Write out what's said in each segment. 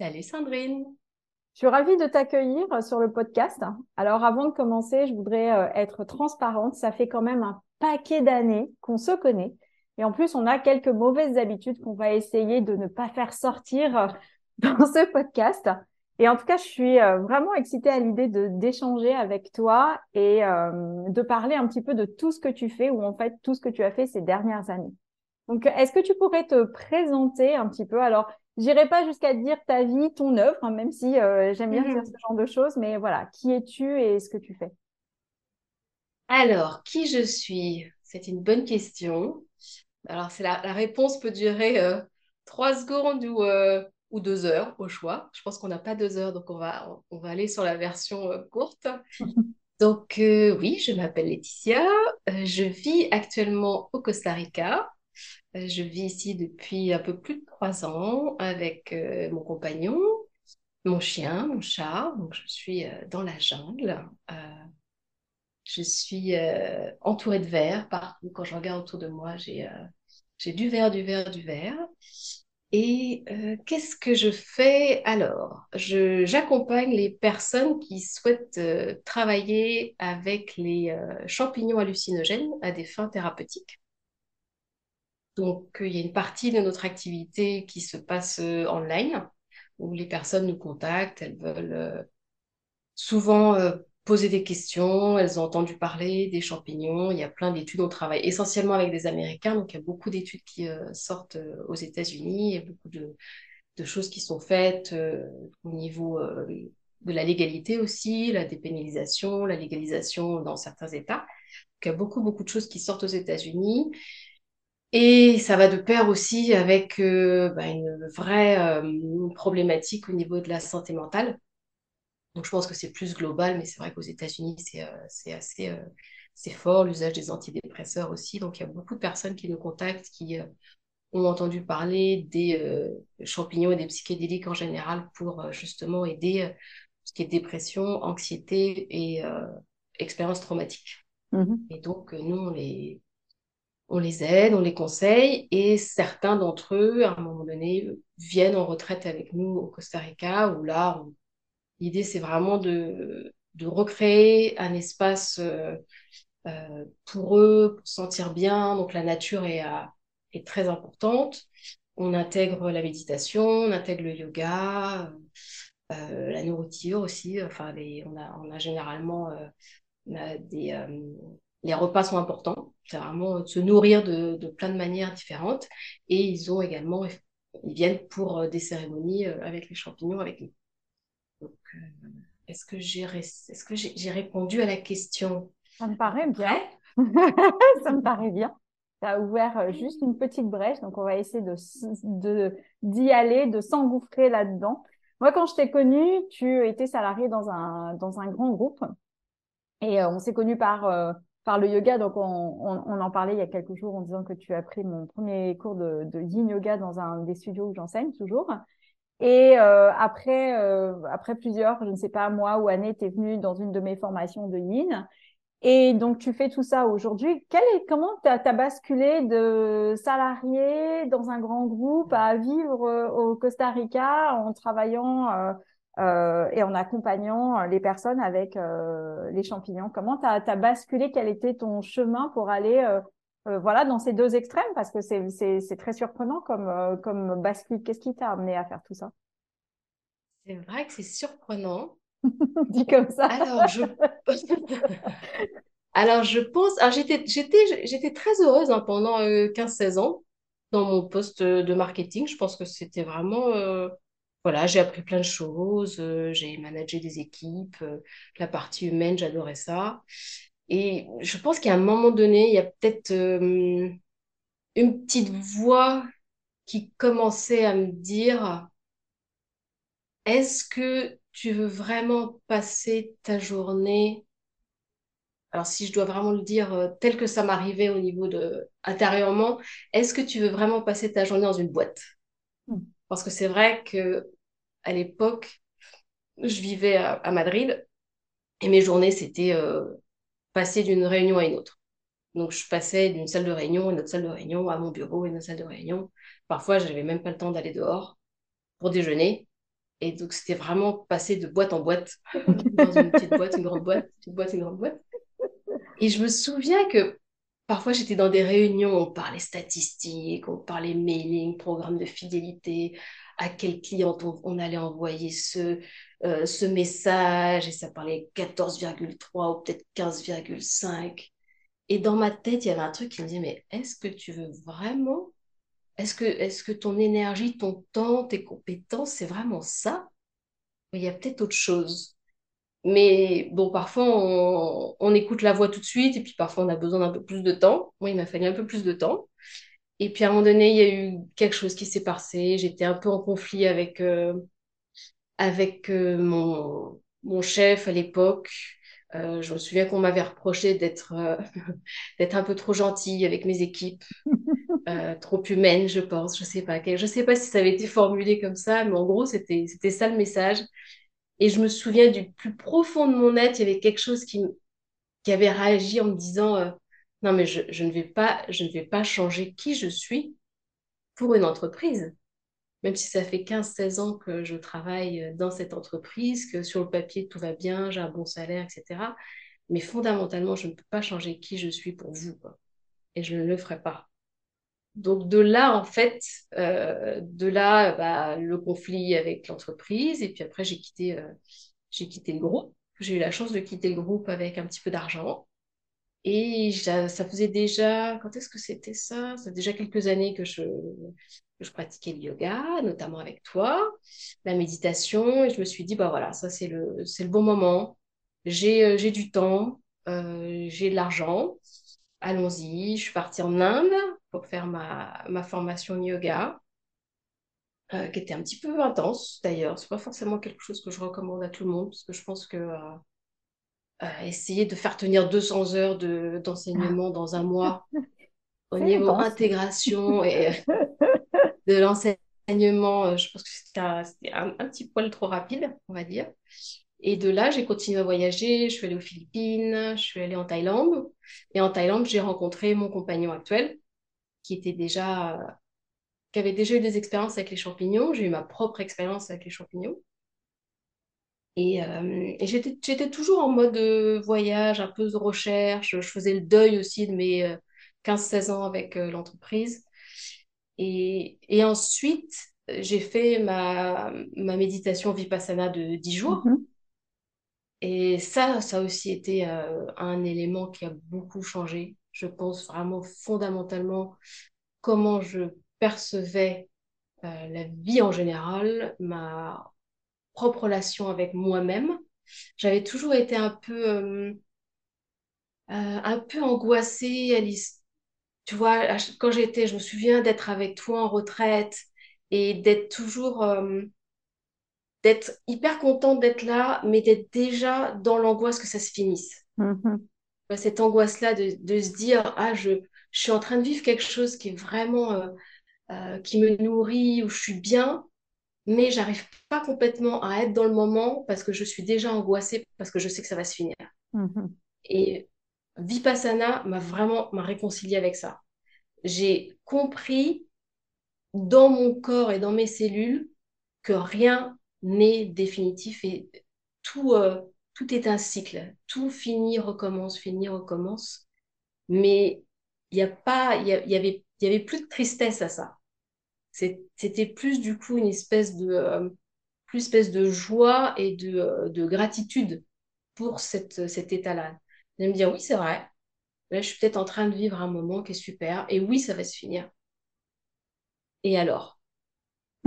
Salut Sandrine. Je suis ravie de t'accueillir sur le podcast. Alors avant de commencer, je voudrais euh, être transparente. Ça fait quand même un paquet d'années qu'on se connaît. Et en plus, on a quelques mauvaises habitudes qu'on va essayer de ne pas faire sortir euh, dans ce podcast. Et en tout cas, je suis euh, vraiment excitée à l'idée de d'échanger avec toi et de parler un petit peu de tout ce que tu fais ou en fait tout ce que tu as fait ces dernières années. Donc, est-ce que tu pourrais te présenter un petit peu? Alors, j'irai pas jusqu'à dire ta vie, ton œuvre, hein, même si euh, j'aime bien dire mhm. ce genre de choses, mais voilà, qui es-tu et ce que tu fais? Alors, qui je suis? C'est une bonne question. Alors, c'est la, réponse peut durer euh, trois secondes ou, euh, ou deux heures au choix. Je pense qu'on n'a pas deux heures, donc on va, on va aller sur la version courte. Donc oui, je m'appelle Laetitia. je vis actuellement au Costa Rica. Euh, je vis ici depuis un peu plus de trois ans avec euh, mon compagnon, mon chien, mon chat. Donc, je suis euh, dans la jungle. je suis entourée de verre partout. Quand je regarde autour de moi, j'ai du verre, du verre, du verre. Et qu'est-ce que je fais? Alors J'accompagne les personnes qui souhaitent travailler avec les champignons hallucinogènes à des fins thérapeutiques. Donc, il y a une partie de notre activité qui se passe euh, online, où les personnes nous contactent, elles veulent euh, souvent euh, poser des questions, elles ont entendu parler des champignons, il y a plein d'études, on travaille essentiellement avec des Américains, donc il y a beaucoup d'études qui sortent aux États-Unis, il y a beaucoup de, choses qui sont faites au niveau de la légalité aussi, la dépénalisation, la légalisation dans certains États. Donc, il y a beaucoup, beaucoup de choses qui sortent aux États-Unis. Et ça va de pair aussi avec euh, bah, une vraie euh, problématique au niveau de la santé mentale. Donc je pense que c'est plus global, mais c'est vrai qu'aux États-Unis, c'est euh, assez c'est fort, l'usage des antidépresseurs aussi. Donc il y a beaucoup de personnes qui nous contactent, qui ont entendu parler des champignons et des psychédéliques en général pour justement aider ce qui est dépression, anxiété et expérience traumatique. Mmh et donc nous, on les on les aide, on les conseille, et certains d'entre eux, à un moment donné, viennent en retraite avec nous au Costa Rica, où là, l'idée, c'est vraiment de, recréer un espace euh, euh, pour eux, pour se sentir bien. Donc la nature est, euh, est très importante. On intègre la méditation, on intègre le yoga, la nourriture aussi. Enfin, on a généralement des les repas sont importants. C'est vraiment de se nourrir de, plein de manières différentes. Et ils ont également, ils viennent pour euh, des cérémonies euh, avec les champignons avec nous. Donc, euh, est-ce que j'ai est-ce que j'ai répondu à la question? Ça me paraît bien. Ça me paraît bien. Tu as ouvert juste une petite brèche, donc on va essayer de d'y aller, de s'engouffrer là-dedans. Moi, quand je t'ai connue, tu étais salarié dans un, dans un grand groupe. Et on s'est connus par, par le yoga. Donc, on, en parlait il y a quelques jours en disant que tu as pris mon premier cours de, yin yoga dans un des studios où j'enseigne toujours. Et euh, après, euh, après plusieurs, je ne sais pas, mois ou années, tu es venu dans une de mes formations de yin. Et donc, tu fais tout ça aujourd'hui. Comment tu as, basculé de salarié dans un grand groupe à vivre euh, au Costa Rica en travaillant euh, et en accompagnant euh, les personnes avec euh, les champignons. Comment tu as, basculé? Quel était ton chemin pour aller voilà, dans ces deux extrêmes? Parce que c'est très surprenant comme, comme bascule. Qu'est-ce qui t'a amené à faire tout ça? C'est vrai que c'est surprenant. Dit comme ça. Alors, je... Alors, je pense... j'étais très heureuse hein, pendant 15-16 ans dans mon poste de marketing. Je pense que c'était vraiment voilà, j'ai appris plein de choses, euh, j'ai managé des équipes, euh, la partie humaine, j'adorais ça. Et je pense qu'à un moment donné, il y a peut-être euh, une petite voix qui commençait à me dire, est-ce que tu veux vraiment passer ta journée? Alors si je dois vraiment le dire tel que ça m'arrivait au niveau de intérieurement, est-ce que tu veux vraiment passer ta journée dans une boîte? Hmm. Parce que c'est vrai que à l'époque, je vivais à, Madrid et mes journées c'était euh, passer d'une réunion à une autre. Donc je passais d'une salle de réunion à une autre salle de réunion, à mon bureau, à une autre salle de réunion. Parfois, je n'avais même pas le temps d'aller dehors pour déjeuner. Et donc, c'était vraiment passer de boîte en boîte, dans une petite boîte, une grande boîte, une petite boîte, une grande boîte. Et je me souviens que parfois j'étais dans des réunions, on parlait statistiques, on parlait mailing, programme de fidélité, à quel client on, allait envoyer ce, euh, ce message, et ça parlait 14,3 ou peut-être 15,5. Et dans ma tête, il y avait un truc qui me disait, mais est-ce que tu veux vraiment Est-ce que, est que ton énergie, ton temps, tes compétences, c'est vraiment ça? Il y a peut-être autre chose. Mais bon, parfois, on, écoute la voix tout de suite et puis parfois, on a besoin d'un peu plus de temps. Moi, il m'a fallu un peu plus de temps. Et puis, à un moment donné, il y a eu quelque chose qui s'est passé. J'étais un peu en conflit avec, euh, avec euh, mon, mon chef à l'époque. Euh, je me souviens qu'on m'avait reproché d'être d'être un peu trop gentille avec mes équipes, trop humaine, je pense. Je sais sais pas si ça avait été formulé comme ça, mais en gros, c'était ça le message. Et je me souviens du plus profond de mon être, il y avait quelque chose qui, qui avait réagi en me disant euh, Non, mais je, ne vais pas, je ne vais pas changer qui je suis pour une entreprise. Même si ça fait 15-16 ans que je travaille dans cette entreprise, que sur le papier tout va bien, j'ai un bon salaire, etc. Mais fondamentalement, je ne peux pas changer qui je suis pour vous. Et je ne le ferai pas. Donc de là, en fait, euh, de là, bah, le conflit avec l'entreprise. Et puis après, j'ai quitté, euh, j'ai quitté le groupe. J'ai eu la chance de quitter le groupe avec un petit peu d'argent. Et ça faisait déjà, quand est-ce que c'était ça? Ça fait déjà quelques années que je, que je pratiquais le yoga, notamment avec toi, la méditation. Et je me suis dit, bah voilà, ça c'est le, c'est le bon moment. J'ai, euh, j'ai du temps, j'ai de l'argent. Allons-y. Je suis partie en Inde pour faire ma, ma formation yoga, euh, qui était un petit peu intense d'ailleurs. C'est pas forcément quelque chose que je recommande à tout le monde, parce que je pense que euh, euh, essayer de faire tenir 200 heures d'enseignement dans un mois au niveau intégration et de l'enseignement, je pense que c'était un, un, petit poil trop rapide, on va dire. Et de là, j'ai continué à voyager. Je suis allée aux Philippines, je suis allée en Thaïlande. Et en Thaïlande, j'ai rencontré mon compagnon actuel, qui était déjà, qui avait déjà eu des expériences avec les champignons. J'ai eu ma propre expérience avec les champignons. Et, euh, j'étais toujours en mode euh, voyage, un peu de recherche. Je faisais le deuil aussi de mes 15-16 euh, ans avec l'entreprise. Et, et, ensuite, j'ai fait ma, ma méditation Vipassana de 10 jours. Mm-hmm. Et ça, ça a aussi été un élément qui a beaucoup changé je pense vraiment fondamentalement comment je percevais euh, la vie en général, ma propre relation avec moi-même. J'avais toujours été un peu, euh, euh, un peu angoissée, Alice. Tu vois, quand j'étais, je me souviens d'être avec toi en retraite et d'être toujours, d'être hyper contente d'être là, mais d'être déjà dans l'angoisse que ça se finisse. Mm-hmm cette angoisse-là de, se dire, ah, je, suis en train de vivre quelque chose qui est vraiment, euh, euh, qui me nourrit, où je suis bien, mais j'arrive pas complètement à être dans le moment parce que je suis déjà angoissée, parce que je sais que ça va se finir. Mm-hmm. Et Vipassana m'a vraiment m'a réconcilié avec ça. J'ai compris dans mon corps et dans mes cellules que rien n'est définitif et tout, euh, tout est un cycle. Tout finit, recommence, finit, recommence. Mais il n'y a pas, il y, avait, il y avait plus de tristesse à ça. C'était plus du coup une espèce de, euh, plus espèce de joie et de, euh, de gratitude pour cette, cet état-là. De me dire oui, c'est vrai. Là, je suis peut-être en train de vivre un moment qui est super. Et oui, ça va se finir. Et alors?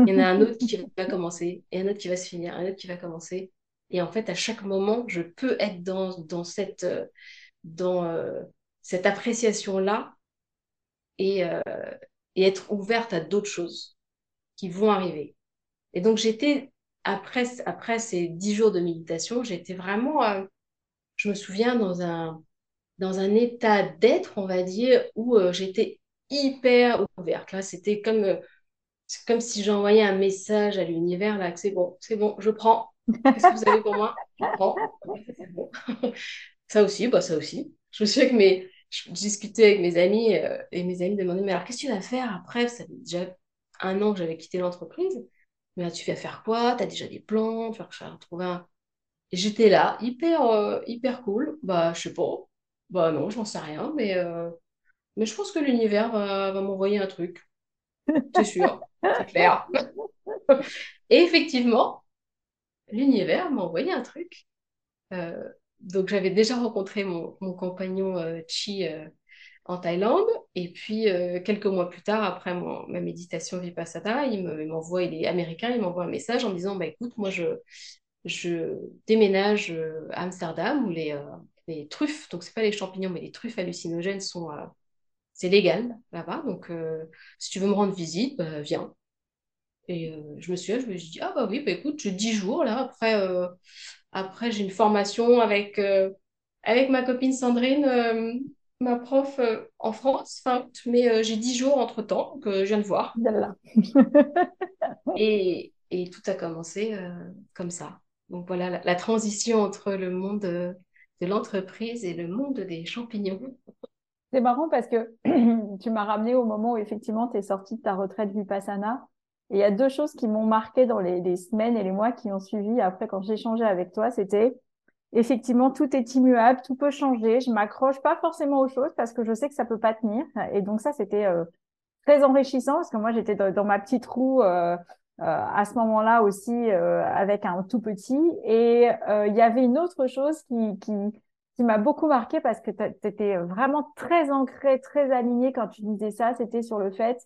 Il y en a un autre qui va commencer, et un autre qui va se finir, un autre qui va commencer. Et en fait, à chaque moment, je peux être dans, dans cette, euh, dans, euh, cette appréciation-là et, euh, et être ouverte à d'autres choses qui vont arriver. Et donc, j'étais après, après ces dix jours de méditation, j'étais vraiment, je me souviens, dans un, dans un état d'être, on va dire, où j'étais hyper ouverte. Là, c'était comme, comme si j'envoyais un message à l'univers, là, que c'est bon, c'est bon, je prends. Qu'est-ce que vous avez pour moi? Je prends. Ça aussi, bah, ça aussi. Je me souviens que mes, je discutais avec mes amis et mes amis demandaient, mais alors qu'est-ce que tu vas faire après? Ça fait déjà un an que j'avais quitté l'entreprise. Mais là, tu vas faire quoi? Tu as déjà des plans? Tu vas trouver un. J'étais là, hyper, euh, hyper cool. Bah, je sais pas. Bah non, j'en sais rien, mais, euh, mais je pense que l'univers va, m'envoyer un truc. C'est sûr, c'est clair. Et effectivement, l'univers m'a envoyé un truc. Euh, donc j'avais déjà rencontré mon, mon compagnon Chi en Thaïlande. Et puis, euh, quelques mois plus tard, après ma méditation Vipassana, il m'envoie, il, est américain, il m'envoie un message en me disant, bah, écoute, moi, je, je déménage euh, à Amsterdam où les, euh, les truffes, donc c'est pas les champignons, mais les truffes hallucinogènes sont... c'est légal là-bas. Donc, si tu veux me rendre visite, bah, viens. Et je me suis je me suis dit, ah bah oui, bah écoute, j'ai 10 jours là. Après, après j'ai une formation avec, avec ma copine Sandrine ma prof euh, en France, mais euh, j'ai dix jours entre temps que je viens de voir. et, et, tout a commencé euh, comme ça. Donc voilà la, transition entre le monde de, l'entreprise et le monde des champignons. C'est marrant parce que tu m'as ramené au moment où effectivement tu es sortie de ta retraite Vipassana. Et il y a deux choses qui m'ont marqué dans les, semaines et les mois qui ont suivi après quand j'ai échangé avec toi. C'était effectivement, tout est immuable, tout peut changer. Je m'accroche pas forcément aux choses parce que je sais que ça peut pas tenir. Et donc ça, c'était euh, très enrichissant parce que moi, j'étais dans, ma petite roue euh, euh, à ce moment-là aussi avec un tout petit. Et il y avait une autre chose qui, qui, qui m'a beaucoup marqué parce que tu étais vraiment très ancré, très aligné quand tu disais ça. C'était sur le fait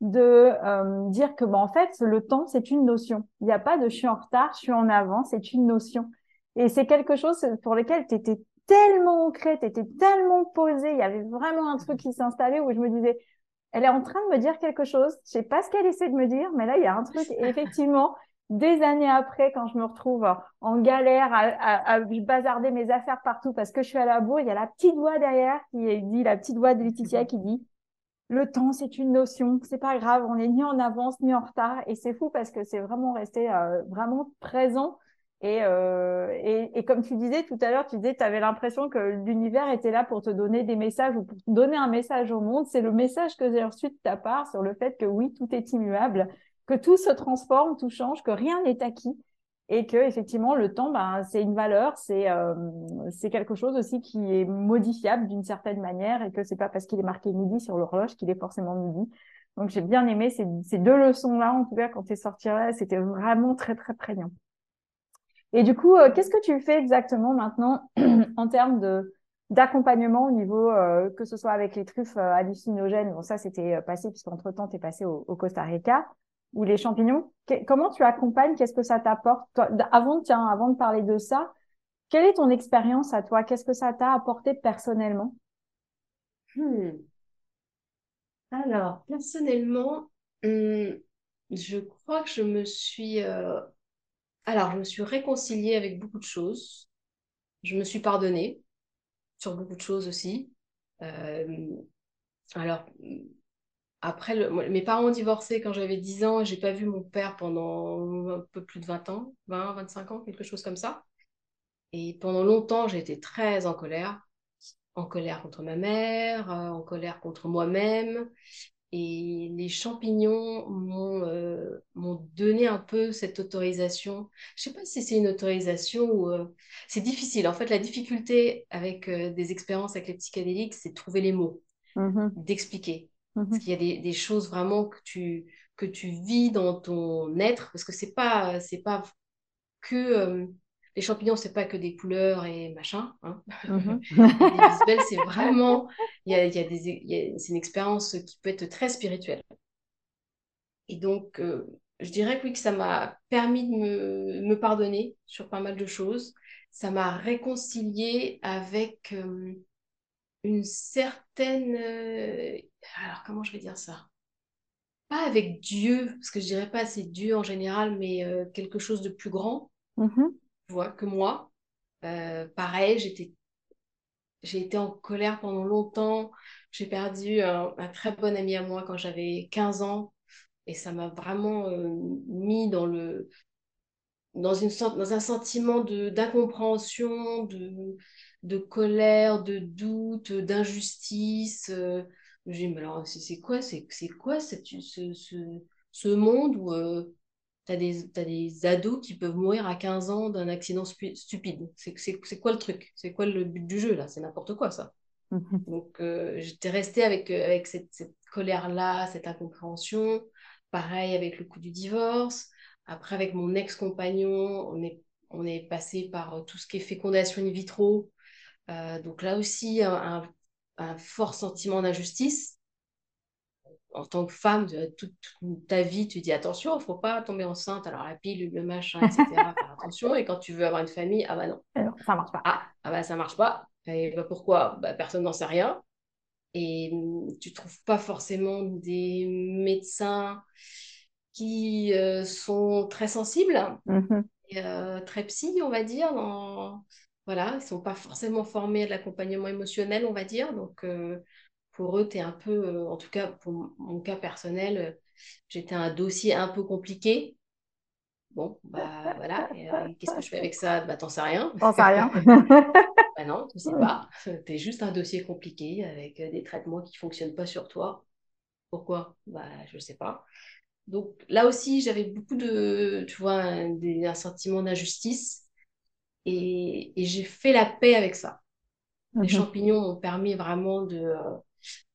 de dire que, bah, en fait, le temps, c'est une notion. Il n'y a pas de je suis en retard, je suis en avant, c'est une notion. Et c'est quelque chose pour lequel tu étais tellement ancré, tu étais tellement posé, il y avait vraiment un truc qui s'installait où je me disais, elle est en train de me dire quelque chose, je sais pas ce qu'elle essaie de me dire, mais là, il y a un truc. Et effectivement, des années après, quand je me retrouve en galère à, à, bazarder mes affaires partout parce que je suis à la bourre, il y a la petite voix derrière qui dit, la petite voix de Laetitia qui dit, le temps, c'est une notion, c'est pas grave, on est ni en avance ni en retard. Et c'est fou parce que c'est vraiment resté euh, vraiment présent euh, et, et, comme tu disais tout à l'heure, tu disais tu avais l'impression que l'univers était là pour te donner des messages ou pour donner un message au monde. C'est le message que j'ai reçu de ta part sur le fait que oui, tout est immuable, que tout se transforme, tout change, que rien n'est acquis et que effectivement le temps, ben, c'est une valeur, c'est euh, c'est quelque chose aussi qui est modifiable d'une certaine manière et que c'est pas parce qu'il est marqué midi sur l'horloge qu'il est forcément midi. Donc j'ai bien aimé ces, ces deux leçons là en tout cas quand tu là, c'était vraiment très très prégnant. Et du coup, euh, qu'est-ce que tu fais exactement maintenant en termes de d'accompagnement au niveau, euh, que ce soit avec les truffes hallucinogènes, bon ça c'était passé puisqu'entre-temps tu es passé au, Costa Rica, ou les champignons, comment tu accompagnes, qu'est-ce que ça t'apporte? Avant, tiens, avant de parler de ça, quelle est ton expérience à toi? Qu'est-ce que ça t'a apporté personnellement? Hmm. Alors, personnellement, hmm, je crois que je me suis alors, je me suis réconciliée avec beaucoup de choses. Je me suis pardonnée sur beaucoup de choses aussi. Euh, alors, après, mes parents ont divorcé quand j'avais 10 ans et j'ai pas vu mon père pendant un peu plus de 20 ans, 20, 25 ans, quelque chose comme ça. Et pendant longtemps, j'ai été très en colère. En colère contre ma mère, euh, en colère contre moi-même. Et les champignons euh, m'ont donné un peu cette autorisation. Je ne sais pas si c'est une autorisation ou... Euh, c'est difficile. En fait, la difficulté avec euh, des expériences avec les psychédéliques, c'est de trouver les mots, mmh d'expliquer. Mmh parce qu'il y a des, des, choses vraiment que tu, que tu vis dans ton être, parce que ce n'est pas, pas que les champignons, c'est pas que des couleurs et machin. Hein. Mhm. les c'est vraiment, il y a, y a des, c'est une expérience qui peut être très spirituelle. Et donc, euh, je dirais que oui, que ça m'a permis de me, me, pardonner sur pas mal de choses. Ça m'a réconcilié avec euh, une certaine, euh, alors comment je vais dire ça? Pas avec Dieu, parce que je dirais pas c'est Dieu en général, mais euh, quelque chose de plus grand, Mhm. tu vois, que moi. Euh, pareil, j'étais, j'ai été en colère pendant longtemps. J'ai perdu un, un très bon ami à moi quand j'avais 15 ans. Et ça m'a vraiment euh, mis dans le, dans une sorte, dans un sentiment d'incompréhension, de, de colère, de doute, d'injustice. Euh, j'ai mais alors, c'est quoi, c'est, quoi cette, ce, ce, ce monde où tu as des, t'as des ados qui peuvent mourir à 15 ans d'un accident stu- stupide? C'est, quoi le truc? C'est quoi le but du jeu, là? C'est n'importe quoi, ça. Mhm. Donc, euh, j'étais restée avec, euh, avec cette, cette colère-là, cette incompréhension. Pareil avec le coup du divorce. Après, avec mon ex-compagnon, on est, on est passé par euh, tout ce qui est fécondation in vitro. Euh, donc là aussi, un, fort sentiment d'injustice. En tant que femme, toute, toute ta vie, tu dis attention, il ne faut pas tomber enceinte. Alors la pilule, le machin, etc. Faire attention. Et quand tu veux avoir une famille, ah bah non. Alors, ça marche pas. Ah, ah bah ça marche pas. Et bah pourquoi? Bah, personne n'en sait rien. Et tu trouves pas forcément des médecins qui euh, sont très sensibles, et, euh, très psy, on va dire. Dans... Voilà, ils sont pas forcément formés à de l'accompagnement émotionnel, on va dire. Donc euh, pour eux, tu es un peu, euh, en tout cas pour mon cas personnel, euh, j'étais un dossier un peu compliqué. Bon, bah voilà. Qu'est-ce que je fais avec ça? Bah t'en sais rien. J'en sais rien. Bah non, tu sais pas. Tu es juste un dossier compliqué avec des traitements qui fonctionnent pas sur toi. Pourquoi? Bah, je sais pas. Donc là aussi, j'avais beaucoup de, tu vois, un, des- un sentiment d'injustice et, et j'ai fait la paix avec ça. Les Mhm. champignons m'ont permis vraiment de, euh,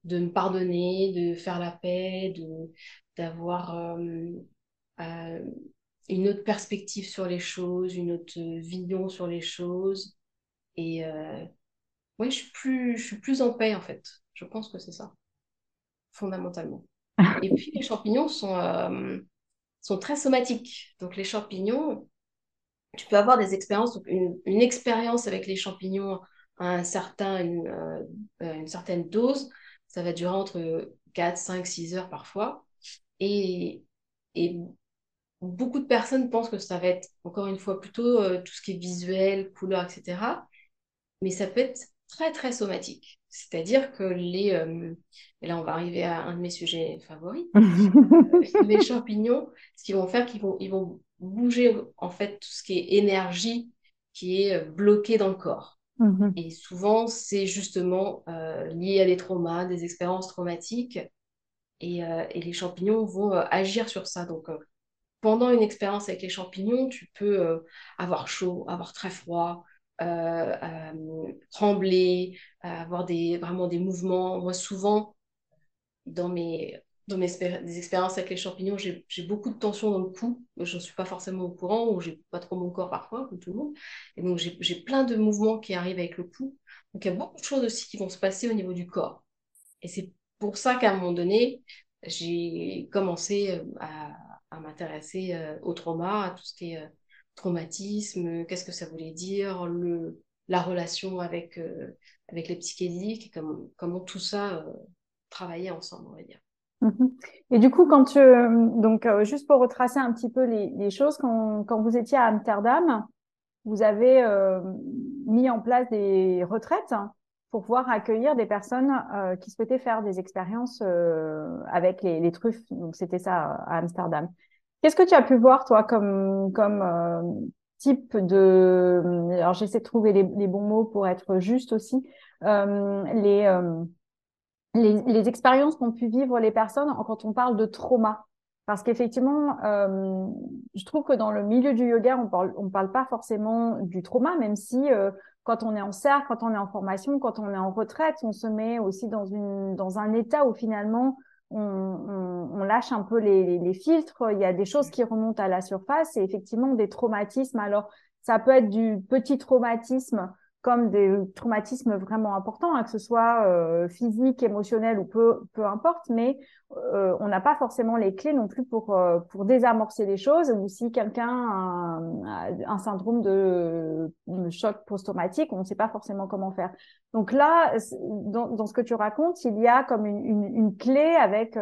de me pardonner, de faire la paix, de, d'avoir euh, euh, une autre perspective sur les choses, une autre vision sur les choses. Et euh, oui, je suis plus, je suis plus en paix en fait. Je pense que c'est ça, fondamentalement. Et puis les champignons sont, sont très somatiques. Donc les champignons, tu peux avoir des expériences, une, une expérience avec les champignons à un certain, une, euh, euh, une certaine dose, ça va durer entre 4, 5, 6 heures parfois. Et, et beaucoup de personnes pensent que ça va être, encore une fois, plutôt euh, tout ce qui est visuel, couleur, etc. Mais ça peut être très, très somatique. C'est-à-dire que les... euh, et là, on va arriver à un de mes sujets favoris. les champignons, ce qu'ils vont faire, qu'ils vont, ils vont bouger en fait tout ce qui est énergie qui est euh, bloqué dans le corps. Mhm. Et souvent, c'est justement euh, lié à des traumas, des expériences traumatiques. Et, euh, et les champignons vont euh, agir sur ça. Donc, pendant une expérience avec les champignons, tu peux avoir chaud, avoir très froid, trembler, avoir des, vraiment des mouvements. Moi, souvent, dans mes, dans mes des expériences avec les champignons, j'ai beaucoup de tension dans le cou. Je ne suis pas forcément au courant ou j'ai pas trop mon corps parfois, comme tout le monde. Et donc, j'ai plein de mouvements qui arrivent avec le cou. Donc, il y a beaucoup de choses aussi qui vont se passer au niveau du corps. Et c'est pour ça qu'à un moment donné, j'ai commencé euh, à, à m'intéresser euh, au trauma, à tout ce qui est euh, traumatisme, qu'est-ce que ça voulait dire, le, la relation avec, avec les psychédéliques, comment, comment tout ça euh, travaillait ensemble, on va dire. Mhm. Et du coup, quand tu, euh, donc euh, juste pour retracer un petit peu les, choses, quand, quand vous étiez à Amsterdam, vous avez euh, mis en place des retraites pour pouvoir accueillir des personnes qui souhaitaient faire des expériences avec les, truffes. Donc c'était ça à Amsterdam. Qu'est-ce que tu as pu voir toi comme comme type de alors j'essaie de trouver les, les bons mots pour être juste aussi les les, les expériences qu'ont pu vivre les personnes quand on parle de trauma. Parce qu'effectivement, euh, je trouve que dans le milieu du yoga, on parle, on parle pas forcément du trauma, même si euh, quand on est en cercle, quand on est en formation, quand on est en retraite, on se met aussi dans une dans un état où finalement on, on, on lâche un peu les, les, les filtres. Il y a des choses qui remontent à la surface et effectivement des traumatismes. Alors ça peut être du petit traumatisme comme des traumatismes vraiment importants, hein, que ce soit euh, physique, émotionnel ou peu, peu importe, mais euh, on n'a pas forcément les clés non plus pour, euh, pour désamorcer les choses, ou si quelqu'un a un, syndrome de, choc post-traumatique, on ne sait pas forcément comment faire. Donc là, dans, dans, ce que tu racontes, il y a comme une, une, une clé avec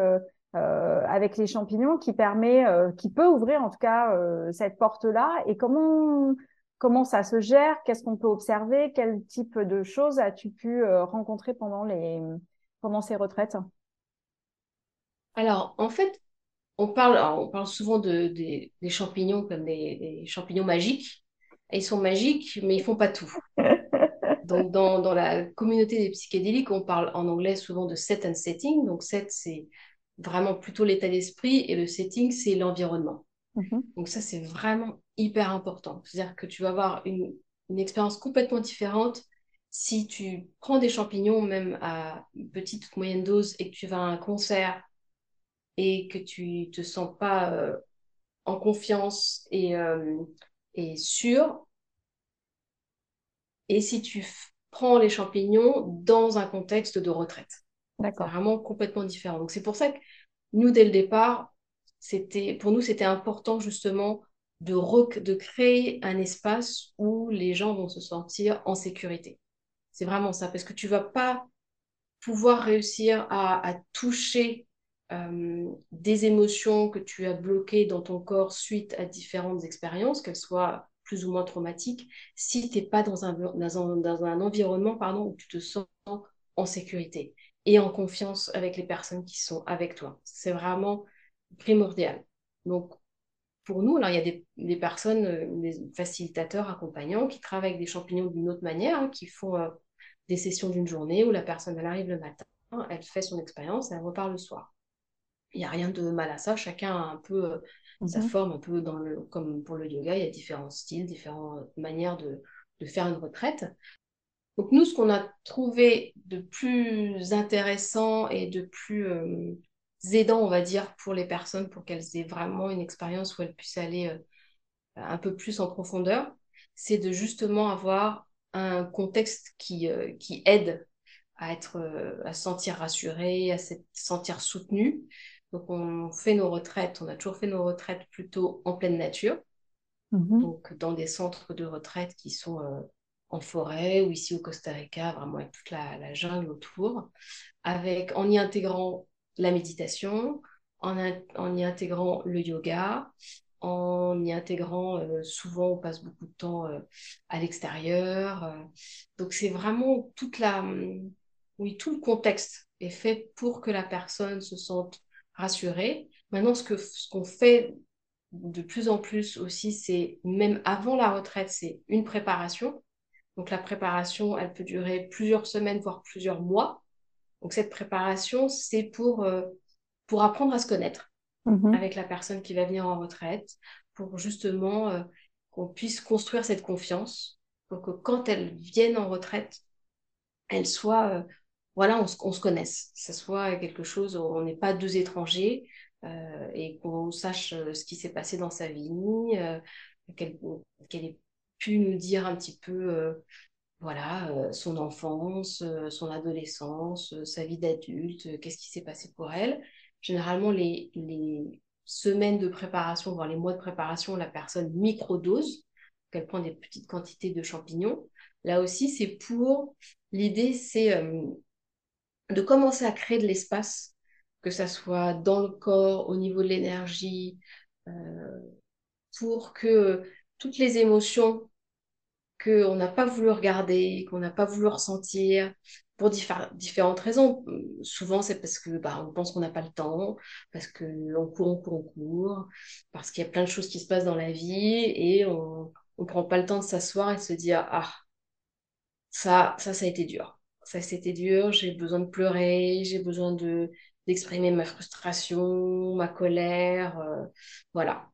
avec les champignons qui permet, qui peut ouvrir en tout cas cette porte-là Et comment comment ça se gère Qu'est-ce qu'on peut observer Quel type de choses as-tu pu rencontrer pendant les pendant ces retraites? Alors en fait, on parle, on parle souvent de, des champignons comme des, champignons magiques. ils sont magiques, mais ils font pas tout. Donc, dans, dans, la communauté des psychédéliques, on parle en anglais souvent de set and setting. Donc, set, c'est vraiment plutôt l'état d'esprit et le setting, c'est l'environnement. Mhm. Donc, ça, c'est vraiment hyper important. C'est-à-dire que tu vas avoir une, une expérience complètement différente si tu prends des champignons, même à petite ou moyenne dose, et que tu vas à un concert et que tu te sens pas euh, en confiance et, euh, et sûr, et si tu prends les champignons dans un contexte de retraite. D'accord. C'est vraiment complètement différent. Donc c'est pour ça que nous, dès le départ, c'était, pour nous, c'était important justement de, de créer un espace où les gens vont se sentir en sécurité. C'est vraiment ça, parce que tu vas pas pouvoir réussir à, toucher euh, des émotions que tu as bloquées dans ton corps suite à différentes expériences, qu'elles soient plus ou moins traumatiques, si tu n'es pas dans un, dans un, dans un environnement pardon, où tu te sens en sécurité et en confiance avec les personnes qui sont avec toi. C'est vraiment primordial. Donc, pour nous, alors, il y a des, des, personnes, euh, des facilitateurs, accompagnants qui travaillent avec des champignons d'une autre manière, hein, qui font euh, des sessions d'une journée où la personne, elle arrive le matin, elle fait son expérience et elle repart le soir il n'y a rien de mal à ça. Chacun a un peu euh, sa mhm. forme, un peu dans le, comme pour le yoga, il y a différents styles, différentes manières de, de faire une retraite. Donc nous, ce qu'on a trouvé de plus intéressant et de plus euh, aidant, on va dire, pour les personnes, pour qu'elles aient vraiment une expérience où elles puissent aller euh, un peu plus en profondeur, c'est de justement avoir un contexte qui, qui aide à être, à se sentir rassuré, à se sentir soutenu, donc, on fait nos retraites, on a toujours fait nos retraites plutôt en pleine nature, mhm. donc dans des centres de retraite qui sont euh, en forêt ou ici au Costa Rica, vraiment avec toute la, jungle autour, avec, en y intégrant la méditation, en, en y intégrant le yoga, en y intégrant, euh, souvent on passe beaucoup de temps euh, à l'extérieur. donc c'est vraiment toute la, oui, tout le contexte est fait pour que la personne se sente rassurer. Maintenant, ce que ce qu'on fait de plus en plus aussi, c'est même avant la retraite, c'est une préparation. Donc la préparation, elle peut durer plusieurs semaines, voire plusieurs mois. Donc cette préparation, c'est pour, euh, pour apprendre à se connaître mm-hmm. avec la personne qui va venir en retraite, pour justement euh, qu'on puisse construire cette confiance, pour que quand elle vienne en retraite, elle soit euh, voilà, on, se connaisse, que ce soit quelque chose où on n'est pas deux étrangers et qu'on sache ce qui s'est passé dans sa vie, qu'elle ait pu nous dire un petit peu voilà, son enfance, son adolescence, sa vie d'adulte, qu'est-ce qui s'est passé pour elle. Généralement, les, les semaines de préparation, voire les mois de préparation, la personne microdose, qu'elle prend des petites quantités de champignons. Là aussi, c'est pour, l'idée, c'est de commencer à créer de l'espace, que ça soit dans le corps, au niveau de l'énergie, euh, pour que toutes les émotions qu'on n'a pas voulu regarder, qu'on n'a pas voulu ressentir, pour différentes raisons. Souvent, c'est parce que bah, on pense qu'on n'a pas le temps, parce qu'on court, on court, on court, parce qu'il y a plein de choses qui se passent dans la vie et on ne prend pas le temps de s'asseoir et de se dire Ah, ça, ça, ça a été dur ça c'était dur, j'ai besoin de pleurer, j'ai besoin de d'exprimer ma frustration, ma colère, euh, voilà.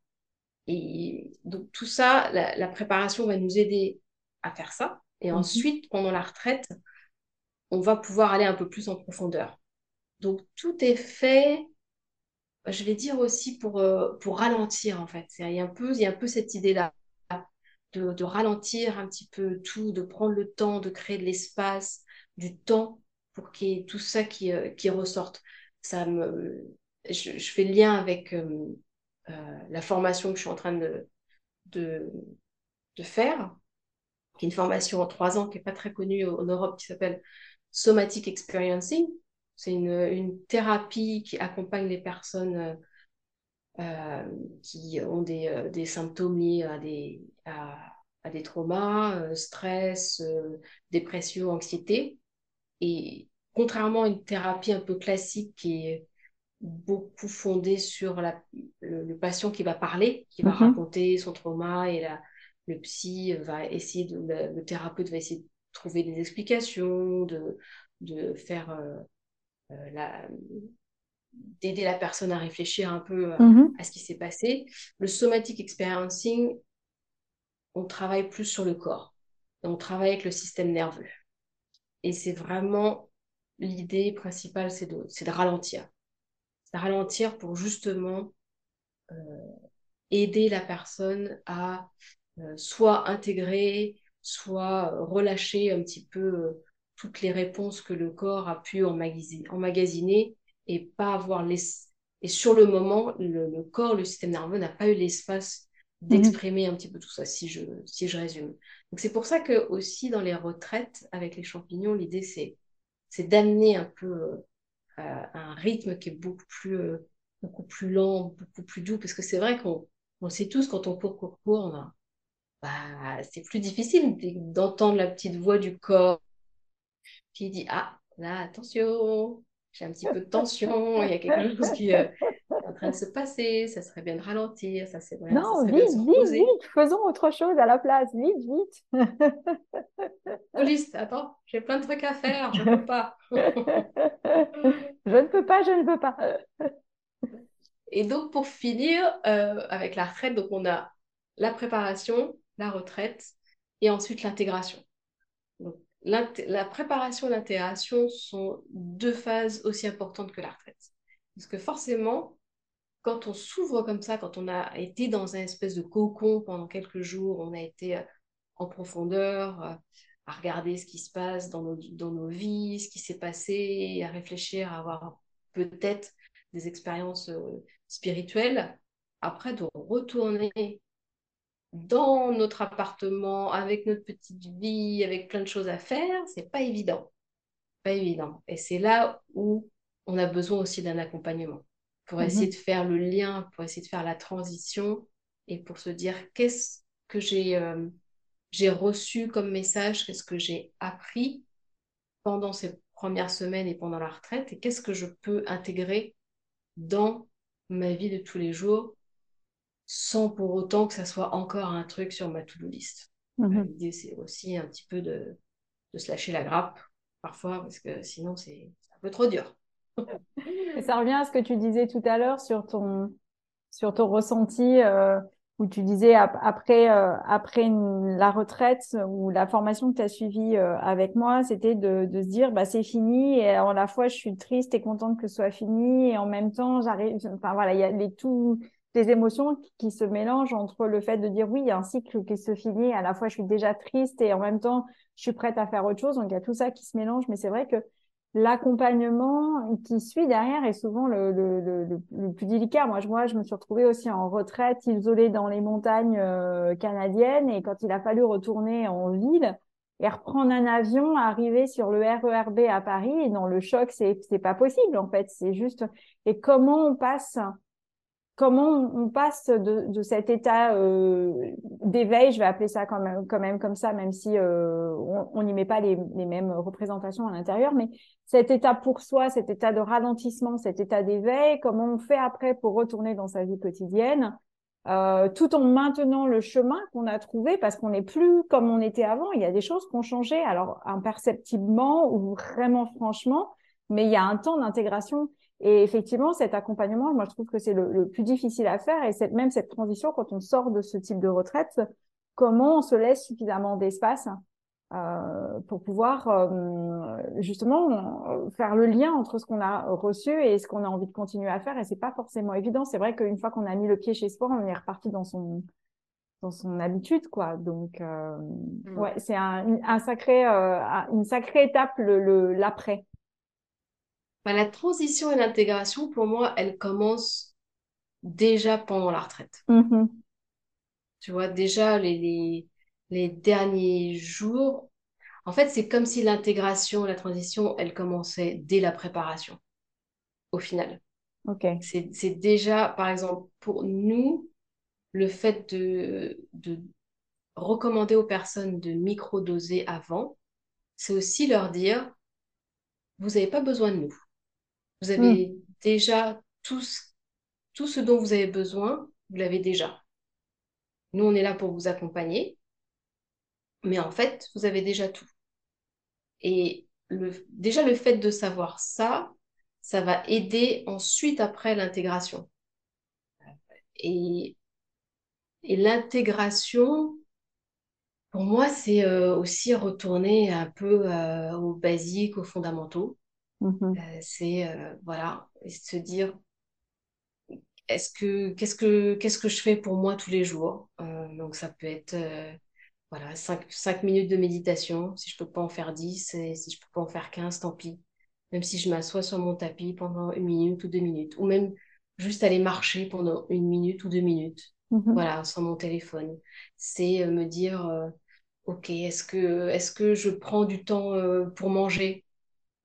Et donc tout ça, la, préparation va nous aider à faire ça. Et mhm. ensuite, pendant la retraite, on va pouvoir aller un peu plus en profondeur. Donc tout est fait, je vais dire aussi pour, euh, pour ralentir en fait. Il y a un peu, il y a un peu cette idée-là. De, de, ralentir un petit peu tout, de prendre le temps, de créer de l'espace, du temps pour qu'il y ait tout ça qui, euh, qui ressorte. Ça me, je, fais le lien avec euh, la formation que je suis en train de, de, de, faire, qui est une formation en trois ans qui n'est pas très connue en Europe, qui s'appelle Somatic Experiencing. C'est une, une, thérapie qui accompagne les personnes euh, qui ont des, euh, des, symptômes liés à des, à, à des traumas, euh, stress, dépression, anxiété. Et contrairement à une thérapie un peu classique qui est beaucoup fondée sur la, le, patient qui va parler, qui va mm-hmm. raconter son trauma et la, le psy va essayer de, le, thérapeute va essayer de trouver des explications, de, de faire la, d'aider la personne à réfléchir un peu euh, mhm. à ce qui s'est passé. Le somatic experiencing, on travaille plus sur le corps. On travaille avec le système nerveux. Et c'est vraiment l'idée principale, c'est de, de ralentir. C'est de ralentir pour justement euh, aider la personne à euh, soit intégrer, soit relâcher un petit peu toutes les réponses que le corps a pu emmagasiner et pas avoir les... Et sur le moment, le, corps, le système nerveux n'a pas eu l'espace mhm. d'exprimer un petit peu tout ça, si je, si je résume. Donc c'est pour ça que aussi dans les retraites avec les champignons, l'idée c'est, c'est d'amener un peu euh, un rythme qui est beaucoup plus, euh, beaucoup plus lent, beaucoup plus doux, parce que c'est vrai qu'on on sait tous quand on court, court, court, bah, c'est plus difficile d'entendre la petite voix du corps qui dit Ah, là, attention, j'ai un petit peu de tension, il y a quelque chose qui euh, est en train de se passer, ça serait bien de ralentir, ça c'est vrai. Non, vite, vite, vite, faisons autre chose à la place, vite, vite. Police, attends, j'ai plein de trucs à faire, je ne peux pas. je ne peux pas, je ne peux pas. Et donc pour finir euh, avec la retraite, donc on a la préparation, la retraite et ensuite l'intégration. La préparation et l'intégration sont deux phases aussi importantes que la retraite. Parce que forcément, quand on s'ouvre comme ça, quand on a été dans un espèce de cocon pendant quelques jours, on a été euh, en profondeur, euh, à regarder ce qui se passe dans nos, dans nos vies, ce qui s'est passé, à réfléchir, à avoir peut-être des expériences euh, spirituelles. Après, de retourner dans notre appartement, avec notre petite vie, avec plein de choses à faire, c'est pas évident. Pas évident. Et c'est là où on a besoin aussi d'un accompagnement pour essayer mhm. de faire le lien, pour essayer de faire la transition et pour se dire qu'est-ce que j'ai euh, j'ai reçu comme message, qu'est-ce que j'ai appris pendant ces premières semaines et pendant la retraite et qu'est-ce que je peux intégrer dans ma vie de tous les jours sans pour autant que ça soit encore un truc sur ma to-do list. Mhm. L'idée, c'est aussi un petit peu de, de, se lâcher la grappe parfois, parce que sinon, c'est un peu trop dur. Et ça revient à ce que tu disais tout à l'heure sur ton, sur ton ressenti, euh, où tu disais après, euh, après la retraite ou la formation que tu as suivie euh, avec moi, c'était de, de, se dire bah, c'est fini et à la fois je suis triste et contente que ce soit fini et en même temps j'arrive, enfin voilà, il y a les tout des émotions qui se mélangent entre le fait de dire oui, il y a un cycle qui se finit, à la fois je suis déjà triste et en même temps je suis prête à faire autre chose. Donc il y a tout ça qui se mélange, mais c'est vrai que l'accompagnement qui suit derrière est souvent le, le, le, le, plus délicat. Moi je, moi, je me suis retrouvée aussi en retraite, isolée dans les montagnes euh, canadiennes, et quand il a fallu retourner en ville et reprendre un avion, arriver sur le RERB à Paris, et dans le choc, c'est pas possible en fait. C'est juste et comment on passe comment on passe de, de cet état euh, d'éveil, je vais appeler ça quand même, quand même comme ça, même si euh, on n'y met pas les, les, mêmes représentations à l'intérieur, mais cet état pour soi, cet état de ralentissement, cet état d'éveil, comment on fait après pour retourner dans sa vie quotidienne, euh, tout en maintenant le chemin qu'on a trouvé, parce qu'on n'est plus comme on était avant. Il y a des choses qui ont changé, alors imperceptiblement ou vraiment franchement, mais il y a un temps d'intégration et effectivement, cet accompagnement, moi, je trouve que c'est le, plus difficile à faire. Et cette, même cette transition, quand on sort de ce type de retraite, comment on se laisse suffisamment d'espace euh, pour pouvoir euh, justement faire le lien entre ce qu'on a reçu et ce qu'on a envie de continuer à faire? Et c'est pas forcément évident. C'est vrai qu'une fois qu'on a mis le pied chez Sport, on est reparti dans son dans son habitude, quoi. Donc, euh, mmh. ouais, c'est un, un sacré, euh, une sacrée étape le l'après. Bah, la transition et l'intégration, pour moi, elle commence déjà pendant la retraite. Mm-hmm. Tu vois, déjà les, les, derniers jours, En fait, c'est comme si l'intégration, la transition, elle commençait dès la préparation, au final. Ok. C'est déjà, par exemple, pour nous, le fait de, de recommander aux personnes de micro-doser avant, c'est aussi leur dire, vous n'avez pas besoin de nous. Vous avez Hmm. déjà tout, ce- tout ce dont vous avez besoin, vous l'avez déjà. Nous, on est là pour vous accompagner, mais en fait, vous avez déjà tout. Et le, déjà, le fait de savoir ça, ça va aider ensuite après l'intégration. Et, et l'intégration, pour moi, c'est euh, aussi retourner un peu euh, aux basiques, aux fondamentaux. Mhm. Euh, c'est, euh, voilà, se dire, est-ce que, qu'est-ce que, qu'est-ce que je fais pour moi tous les jours? Euh, donc, ça peut être, euh, voilà, 5, cinq minutes de méditation. Si je peux pas en faire 10 et si je peux pas en faire 15 tant pis. Même si je m'assois sur mon tapis pendant une minute ou deux minutes. Ou même juste aller marcher pendant une minute ou deux minutes. Mhm. Voilà, sans mon téléphone. C'est euh, me dire, OK, est-ce que, est-ce que je prends du temps pour manger?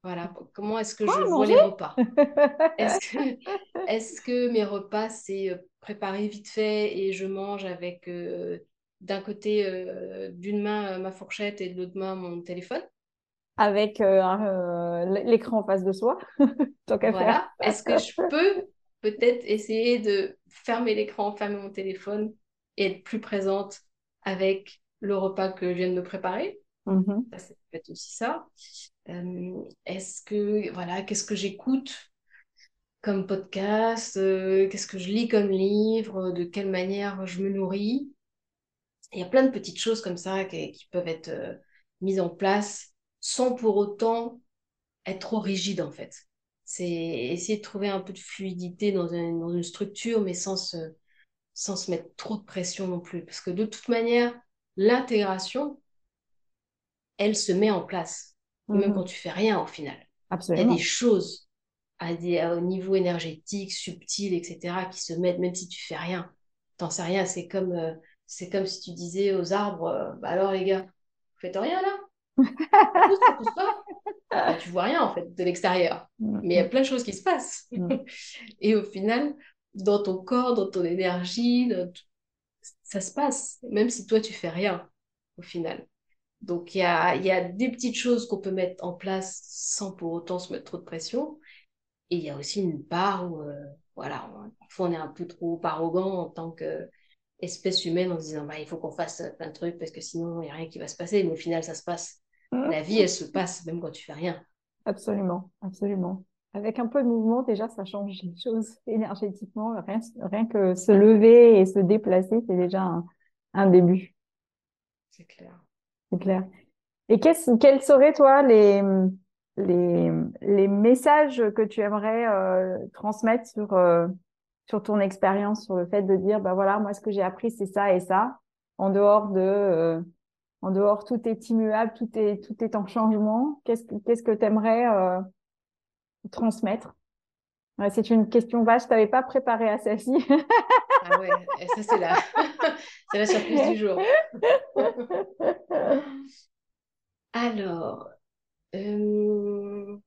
Voilà, comment est-ce que je vois les repas? Est-ce que, mes repas, c'est préparé vite fait et je mange avec euh, d'un côté, euh, d'une main, ma fourchette et de l'autre main, mon téléphone? Avec euh, l'écran en face de soi, tant qu'à faire. Voilà. Est-ce que je peux peut-être essayer de fermer l'écran, fermer mon téléphone et être plus présente avec le repas que je viens de me préparer? Mhm. Ça, ça peut être aussi ça. Est-ce que, voilà, qu'est-ce que j'écoute comme podcast? qu'est-ce que je lis comme livre? De quelle manière je me nourris? Il y a plein de petites choses comme ça qui, peuvent être mises en place sans pour autant être trop rigide, en fait. C'est essayer de trouver un peu de fluidité dans dans une structure, mais sans se, sans se mettre trop de pression non plus. Parce que de toute manière, l'intégration, elle se met en place, même Mhm. quand tu fais rien au final. Il y a des choses à des, à- au niveau énergétique, subtil, etc., qui se mettent, même si tu fais rien. T'en sais rien, c'est comme, euh, c'est comme si tu disais aux arbres, euh, bah alors les gars, vous faites rien là? Pousse, pousse pas? Bah, tu vois rien en fait de l'extérieur. Mais il y a Mhm. plein de choses qui se passent. Et au final, dans ton corps, dans ton énergie, dans tout- ça se passe, même si toi tu fais rien au final. Donc il y a, y a des petites choses qu'on peut mettre en place sans pour autant se mettre trop de pression. Et il y a aussi une part où, euh, voilà, on- parfois on est un peu trop arrogant en tant qu'espèce humaine en se disant, bah, il faut qu'on fasse plein de trucs parce que sinon il n'y a rien qui va se passer. Mais au final, ça se passe. La vie, elle se passe même quand tu fais rien. Absolument, absolument. Avec un peu de mouvement, déjà, ça change les choses énergétiquement. Rien, rien que se lever et se déplacer, c'est déjà un, un début, C'est clair. C'est clair. Et qu'est-ce, quels seraient, toi, les, les, les messages que tu aimerais euh, transmettre sur, euh, sur ton expérience, sur le fait de dire, bah voilà, moi, ce que j'ai appris, c'est ça et ça, en dehors de, euh, en dehors, tout est immuable, tout est, tout est en changement. Qu'est-ce que, qu'est-ce que tu aimerais euh, transmettre? Ouais, c'est une question vache, je t'avais pas préparé à celle-ci. Ah ouais, et ça c'est la... c'est la surprise du jour. Alors, euh,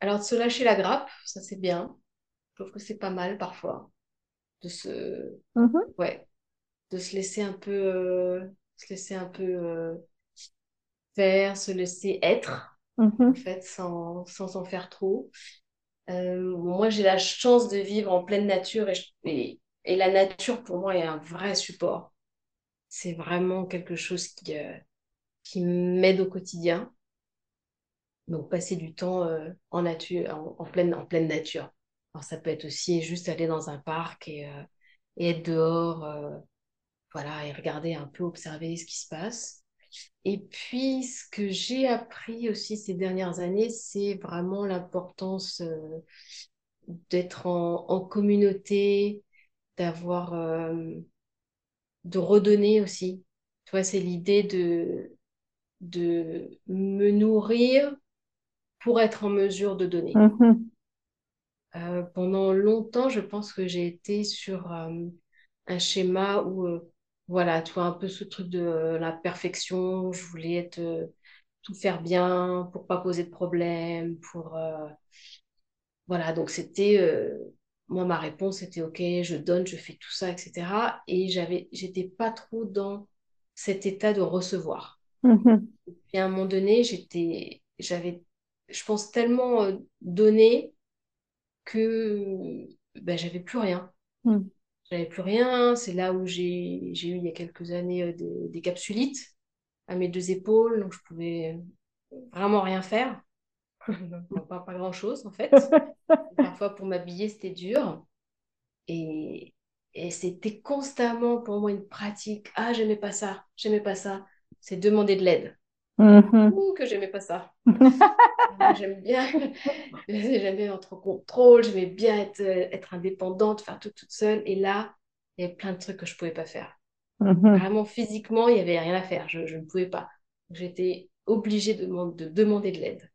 alors de se lâcher la grappe, ça c'est bien. Je trouve que c'est pas mal parfois de se, Mhm, ouais, de se laisser un peu, euh, se laisser un peu euh, faire, se laisser être en mhm, fait, sans sans s'en faire trop. Euh, moi, j'ai la chance de vivre en pleine nature et, la nature pour moi est un vrai support. C'est vraiment quelque chose qui, euh, m'aide au quotidien. Donc, passer du temps euh, en nature, en, pleine, nature. Alors, ça peut être aussi juste aller dans un parc et, et être dehors, voilà, et regarder un peu, observer ce qui se passe. Et puis, ce que j'ai appris aussi ces dernières années, c'est vraiment l'importance euh, d'être en, en communauté, d'avoir, euh, de redonner aussi. Tu vois, c'est l'idée de, de me nourrir pour être en mesure de donner. mhm, Euh, pendant longtemps, je pense que j'ai été sur un schéma où, voilà, tu vois, un peu ce truc de euh, la perfection. Je voulais être, euh, tout faire bien, pour pas poser de problème, pour voilà. Donc c'était moi ma réponse était ok, je donne, je fais tout ça, etc. Et j'avais, j'étais pas trop dans cet état de recevoir. Mhm. Et à un moment donné, j'étais, j'avais, je pense tellement donné que ben, j'avais plus rien. Mhm. J'avais plus rien. C'est là où j'ai, j'ai eu il y a quelques années des, des capsulites à mes deux épaules, donc je pouvais vraiment rien faire. pas, pas grand-chose en fait. Parfois pour m'habiller, c'était dur. Et, et c'était constamment pour moi une pratique. Ah, j'aimais pas ça, j'aimais pas ça. C'est demander de l'aide. Mhm. Ouh, que j'aimais pas ça. J'aime bien, j'aime bien être en contrôle, j'aimais bien être, être indépendante, faire tout toute seule. Et là, il y avait plein de trucs que je pouvais pas faire. Mhm. Vraiment, physiquement, il y avait rien à faire. Je, je ne pouvais pas. J'étais obligée de, de demander de l'aide.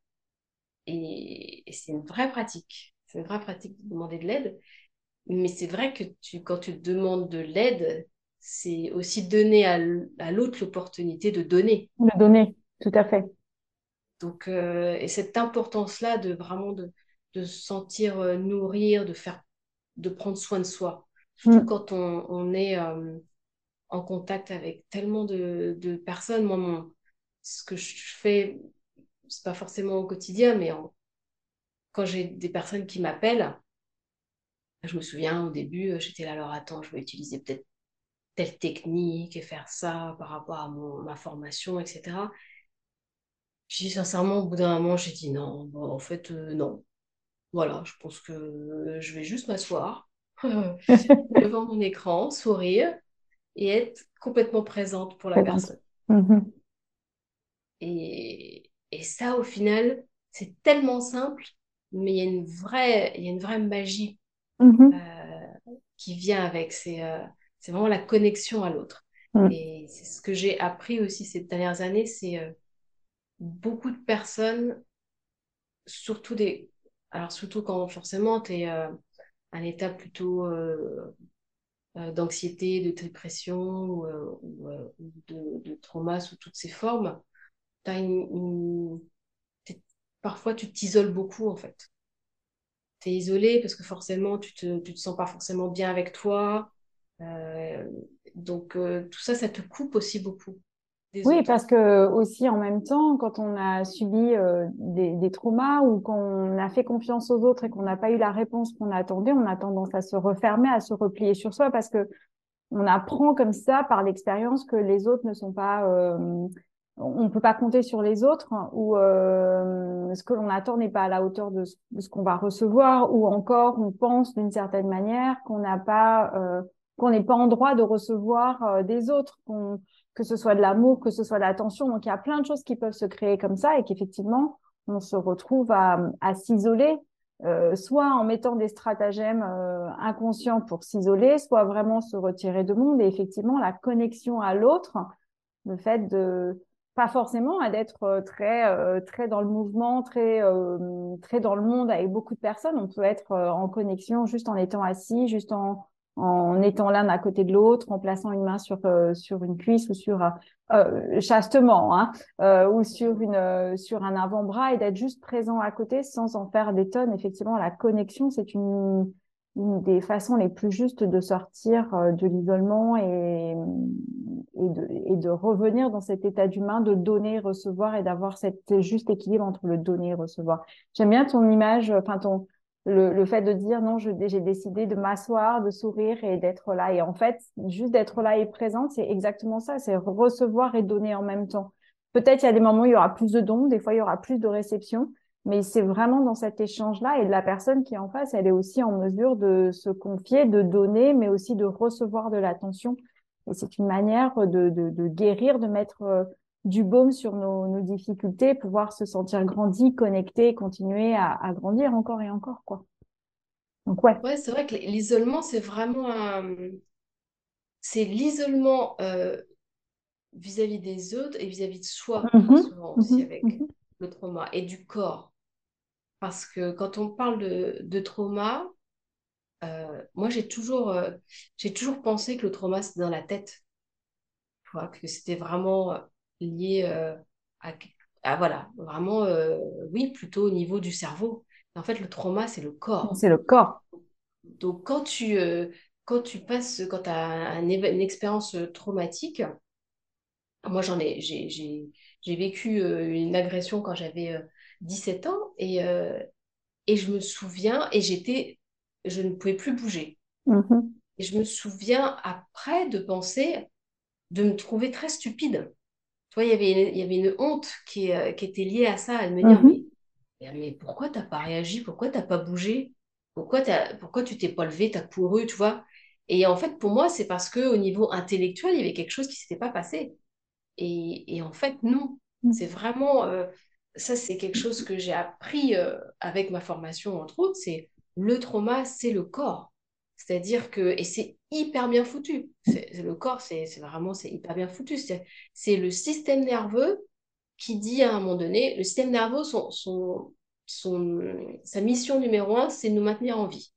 Et, et c'est une vraie pratique. C'est une vraie pratique de demander de l'aide. Mais c'est vrai que tu, quand tu demandes de l'aide, c'est aussi donner à, à l'autre l'opportunité de donner. De donner, tout à fait. Donc, euh, et cette importance-là de vraiment de, de se sentir euh, nourrir, de faire, de prendre soin de soi. Surtout Mm. quand on, on est euh, en contact avec tellement de, de personnes. Moi, mon, ce que je fais, c'est pas forcément au quotidien, mais en- quand j'ai des personnes qui m'appellent, je me souviens au début, j'étais là, alors attends, je vais utiliser peut-être telle technique et faire ça par rapport à mon, ma formation, etc. Puis sincèrement, au bout d'un moment, j'ai dit non, en fait, euh, non. Voilà, je pense que euh, je vais juste m'asseoir devant mon écran, sourire et être complètement présente pour la personne. Mhm. Et, et ça, au final, c'est tellement simple, mais il y a une vraie, il y a une vraie magie Mhm. euh, qui vient avec. C'est c'est vraiment la connexion à l'autre. Mm. Et c'est ce que j'ai appris aussi ces dernières années, c'est beaucoup de personnes, surtout des... Alors surtout quand forcément tu es à un état plutôt euh, euh, d'anxiété, de dépression ou, euh, euh, de, de trauma sous toutes ses formes, t'as une, parfois tu t'isoles beaucoup en fait. Tu es isolé parce que forcément tu te, te sens pas forcément bien avec toi. Euh, donc euh, tout ça, ça te coupe aussi beaucoup des Oui, autres. parce que aussi en même temps, quand on a subi euh, des, des traumas ou qu'on a fait confiance aux autres et qu'on n'a pas eu la réponse qu'on attendait, on a tendance à se refermer, à se replier sur soi parce que on apprend comme ça par l'expérience que les autres ne sont pas, euh, on ne peut pas compter sur les autres ou euh, ce que l'on attend n'est pas à la hauteur de ce, de ce qu'on va recevoir ou encore on pense d'une certaine manière qu'on n'a pas, euh, qu'on n'est pas en droit de recevoir euh, des autres, qu'on que ce soit de l'amour, que ce soit de l'attention. Donc, il y a plein de choses qui peuvent se créer comme ça et qu'effectivement, on se retrouve à, s'isoler, euh, soit en mettant des stratagèmes euh, inconscients pour s'isoler, soit vraiment se retirer de monde. Et effectivement, la connexion à l'autre, le fait de pas forcément à d'être euh, très très dans le mouvement, très très dans le monde avec beaucoup de personnes. On peut être en connexion juste en étant assis, juste en en étant l'un à côté de l'autre, en plaçant une main sur euh, sur une cuisse ou sur euh, chastement, hein, euh, ou sur une euh, sur un avant-bras et d'être juste présent à côté sans en faire des tonnes. Effectivement, la connexion, c'est une des façons les plus justes de sortir de l'isolement et, et, de, et de revenir dans cet état d'humain, de donner, recevoir et d'avoir cet juste équilibre entre le donner et recevoir. J'aime bien ton image, enfin ton, le, le fait de dire non, j'ai décidé de m'asseoir, de sourire et d'être là. Et en fait, juste d'être là et présente, c'est exactement ça, c'est recevoir et donner en même temps. Peut-être il y a des moments où il y aura plus de dons, des fois il y aura plus de réception, mais c'est vraiment dans cet échange-là et la personne qui est en face, elle est aussi en mesure de se confier, de donner, mais aussi de recevoir de l'attention. Et c'est une manière de, de, de, guérir, de mettre euh, du baume sur nos, nos, difficultés, pouvoir se sentir grandi, connecté, continuer à, à, grandir encore et encore, quoi. Donc ouais. Ouais, c'est vrai que l'isolement, c'est vraiment un... c'est l'isolement euh, vis-à-vis des autres et vis-à-vis de soi, Mm -hmm, souvent aussi mm -hmm, avec mm -hmm. le trauma et du corps. Parce que quand on parle de, de trauma, euh, moi j'ai toujours, euh, j'ai toujours pensé que le trauma c'était dans la tête. Que c'était vraiment lié euh, à ah, voilà, vraiment, oui, plutôt au niveau du cerveau. En fait, le trauma, c'est le corps. C'est le corps. Donc, quand tu, quand tu passes, quand tu as une expérience traumatique, moi, j'en ai, j'ai vécu une agression quand j'avais 17 ans et, et je me souviens, et j'étais, je ne pouvais plus bouger. Mhm. Et je me souviens après de penser, de me trouver très stupide. Vois, il y avait une, il y avait une honte qui, euh, qui était liée à ça, à me dire, Mhm. mais, mais pourquoi t'as pas réagi? Pourquoi t'as pas bougé? Pourquoi t'as, pourquoi tu t'es pas levé, t'as couru, tu vois? Et en fait, pour moi, c'est parce que au niveau intellectuel, il y avait quelque chose qui s'était pas passé. Et, et en fait, non. Mhm. C'est vraiment, euh, ça, c'est quelque chose que j'ai appris euh, avec ma formation, entre autres, c'est le trauma, c'est le corps. C'est-à-dire que, et c'est hyper bien foutu. C'est, le corps, c'est, c'est vraiment, c'est hyper bien foutu. C'est, c'est le système nerveux qui dit à un moment donné, le système nerveux, son, son, son, sa mission numéro un, c'est de nous maintenir en vie.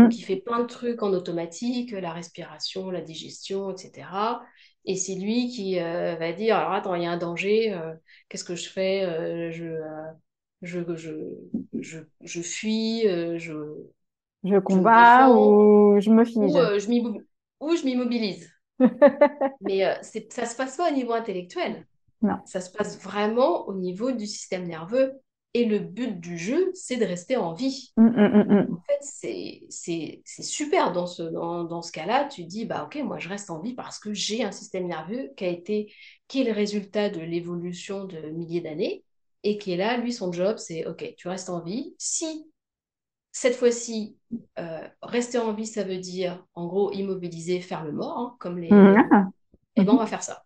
Donc, il fait plein de trucs en automatique, la respiration, la digestion, etc. Et c'est lui qui euh, va dire, alors attends, il y a un danger, euh, qu'est-ce que je fais Euh, je, je, je, je, je fuis, je, Je combats ou je me ou, fige. euh, je m'immo- ou je m'immobilise. Mais euh, ça se passe pas au niveau intellectuel. Non. Ça se passe vraiment au niveau du système nerveux. Et le but du jeu, c'est de rester en vie. Mm, mm, mm, mm. En fait, c'est, super dans ce, dans, dans ce cas-là. Tu dis, bah ok, moi je reste en vie parce que j'ai un système nerveux qui a été, qui est le résultat de l'évolution de milliers d'années et qui est là, lui, son job, c'est ok, tu restes en vie. Si cette fois-ci, euh, rester en vie, ça veut dire, en gros, immobiliser, faire le mort, hein, comme les... Mhm. Ah. Eh ben, Mhm. on va faire ça.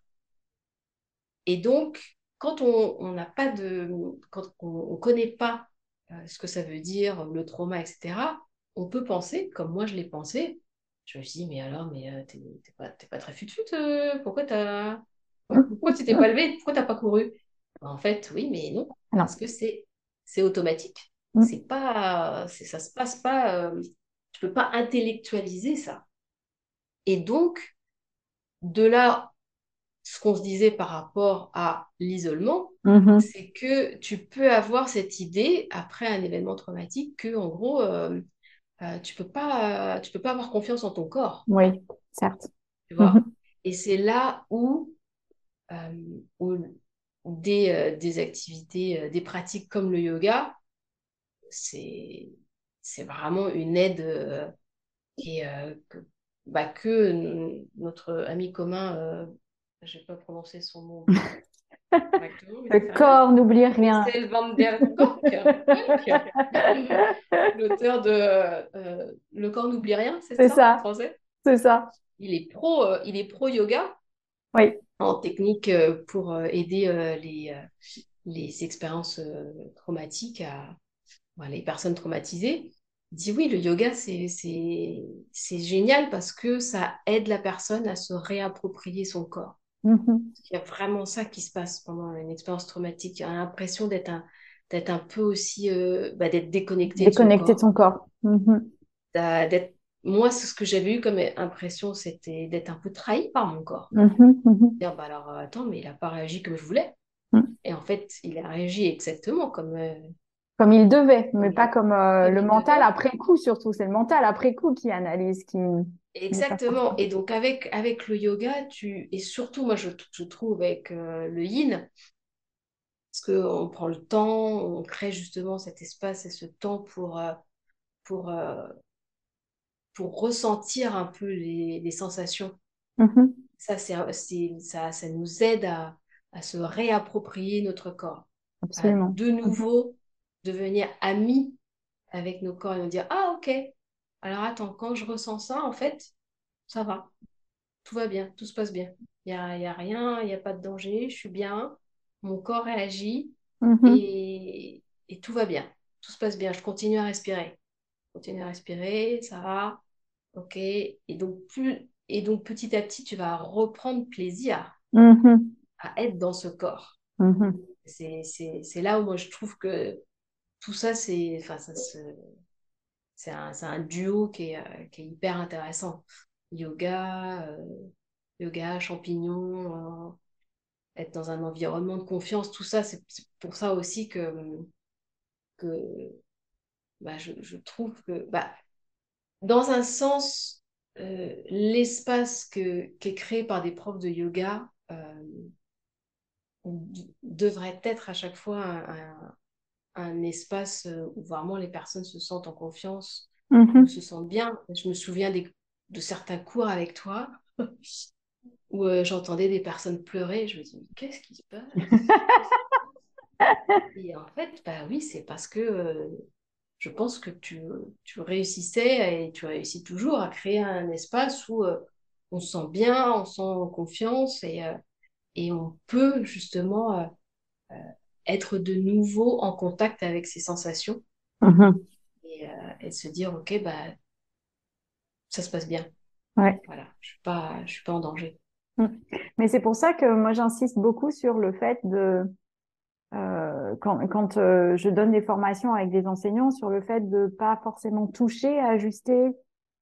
Et donc, quand on n'a pas de... Quand on ne connaît pas euh, ce que ça veut dire, le trauma, etc., on peut penser, comme moi je l'ai pensé, je me suis dit, mais alors, mais euh, t'es pas, t'es pas très fut-fut, euh, pourquoi t'as... Pourquoi tu t'es pas levé? Pourquoi t'as pas couru? En fait, oui, mais non, Non. parce que c'est c'est automatique. Mm. C'est pas, ça se passe pas, euh, tu peux pas intellectualiser ça. Et donc, de là, ce qu'on se disait par rapport à l'isolement, Mhm. c'est que tu peux avoir cette idée après un événement traumatique que, en gros, euh, euh, tu peux pas, tu peux pas avoir confiance en ton corps, Oui, certes. tu vois? Mhm. Et c'est là où, euh, où des, euh, des activités, euh, des pratiques comme le yoga, c'est, c'est vraiment une aide euh, est, euh, que, bah, que notre ami commun, euh, je vais pas prononcer son nom mais Le c'est corps n'oublie rien. Marcel van der l'auteur de euh, Le corps n'oublie rien, c'est C'est ça, ça. en français? C'est ça. Il est pro, euh, il est pro yoga Oui. en technique euh, pour euh, aider euh, les, euh, les expériences euh, traumatiques à voilà, les personnes traumatisées. Dit oui, le yoga, c'est, génial parce que ça aide la personne à se réapproprier son corps. Mhm. Il y a vraiment ça qui se passe pendant une expérience traumatique. On a l'impression d'être un, un peu aussi, euh, bah, d'être déconnecté de son Déconnecter de corps. son corps. Mhm. Moi, c'est ce que j'avais eu comme impression, c'était d'être un peu trahi par mon corps. Mhm. Dire, bah alors, euh, attends, mais il n'a pas réagi comme je voulais. Mm. Et en fait, il a réagi exactement comme, euh, Comme il devait, mais pas comme euh, le mental devait. après coup, surtout. C'est le mental après coup qui analyse, qui Exactement. Et donc, avec, avec le yoga, tu... et surtout, moi, je, je trouve avec euh, le yin, parce qu'on prend le temps, on crée justement cet espace et ce temps pour, euh, pour, pour ressentir un peu les, les sensations. Mhm. Ça, c'est, ça, ça nous aide à, à se réapproprier notre corps, à Absolument. de nouveau devenir amis avec nos corps et nous dire, ah, ok, alors attends, quand je ressens ça, en fait, ça va, tout va bien, tout se passe bien. Il n'y a, y a rien, il n'y a pas de danger, je suis bien, mon corps réagit Mhm. et, et tout va bien, tout se passe bien, je continue à respirer, je continue à respirer, ça va, ok. Et donc, plus, et donc petit à petit, tu vas reprendre plaisir Mhm. à être dans ce corps. C'est, c'est, c'est là où moi je trouve que tout ça, c'est, c'est un, duo qui est, euh, hyper intéressant. Yoga, euh, yoga, champignons, euh, être dans un environnement de confiance, tout ça, c'est pour ça aussi que, bah, je, trouve que, bah, dans un sens, l'espace que, qui est créé par des profs de yoga devrait être à chaque fois un, espace où vraiment les personnes se sentent en confiance, mm-hmm. se sentent bien. Je me souviens des, de certains cours avec toi où euh, j'entendais des personnes pleurer. Je me dis, qu'est-ce qui se passe? Et en fait, bah oui, c'est parce que euh, je pense que tu, tu, réussissais et tu réussis toujours à créer un espace où euh, on se sent bien, on se sent confiance et, et on peut justement être de nouveau en contact avec ses sensations mm-hmm. et, et, se dire, OK, bah, ça se passe bien. Ouais. Voilà, je suis pas, je suis pas en danger. Mm. Mais c'est pour ça que moi j'insiste beaucoup sur le fait de euh, quand, quand euh, je donne des formations avec des enseignants sur le fait de pas forcément toucher, ajuster,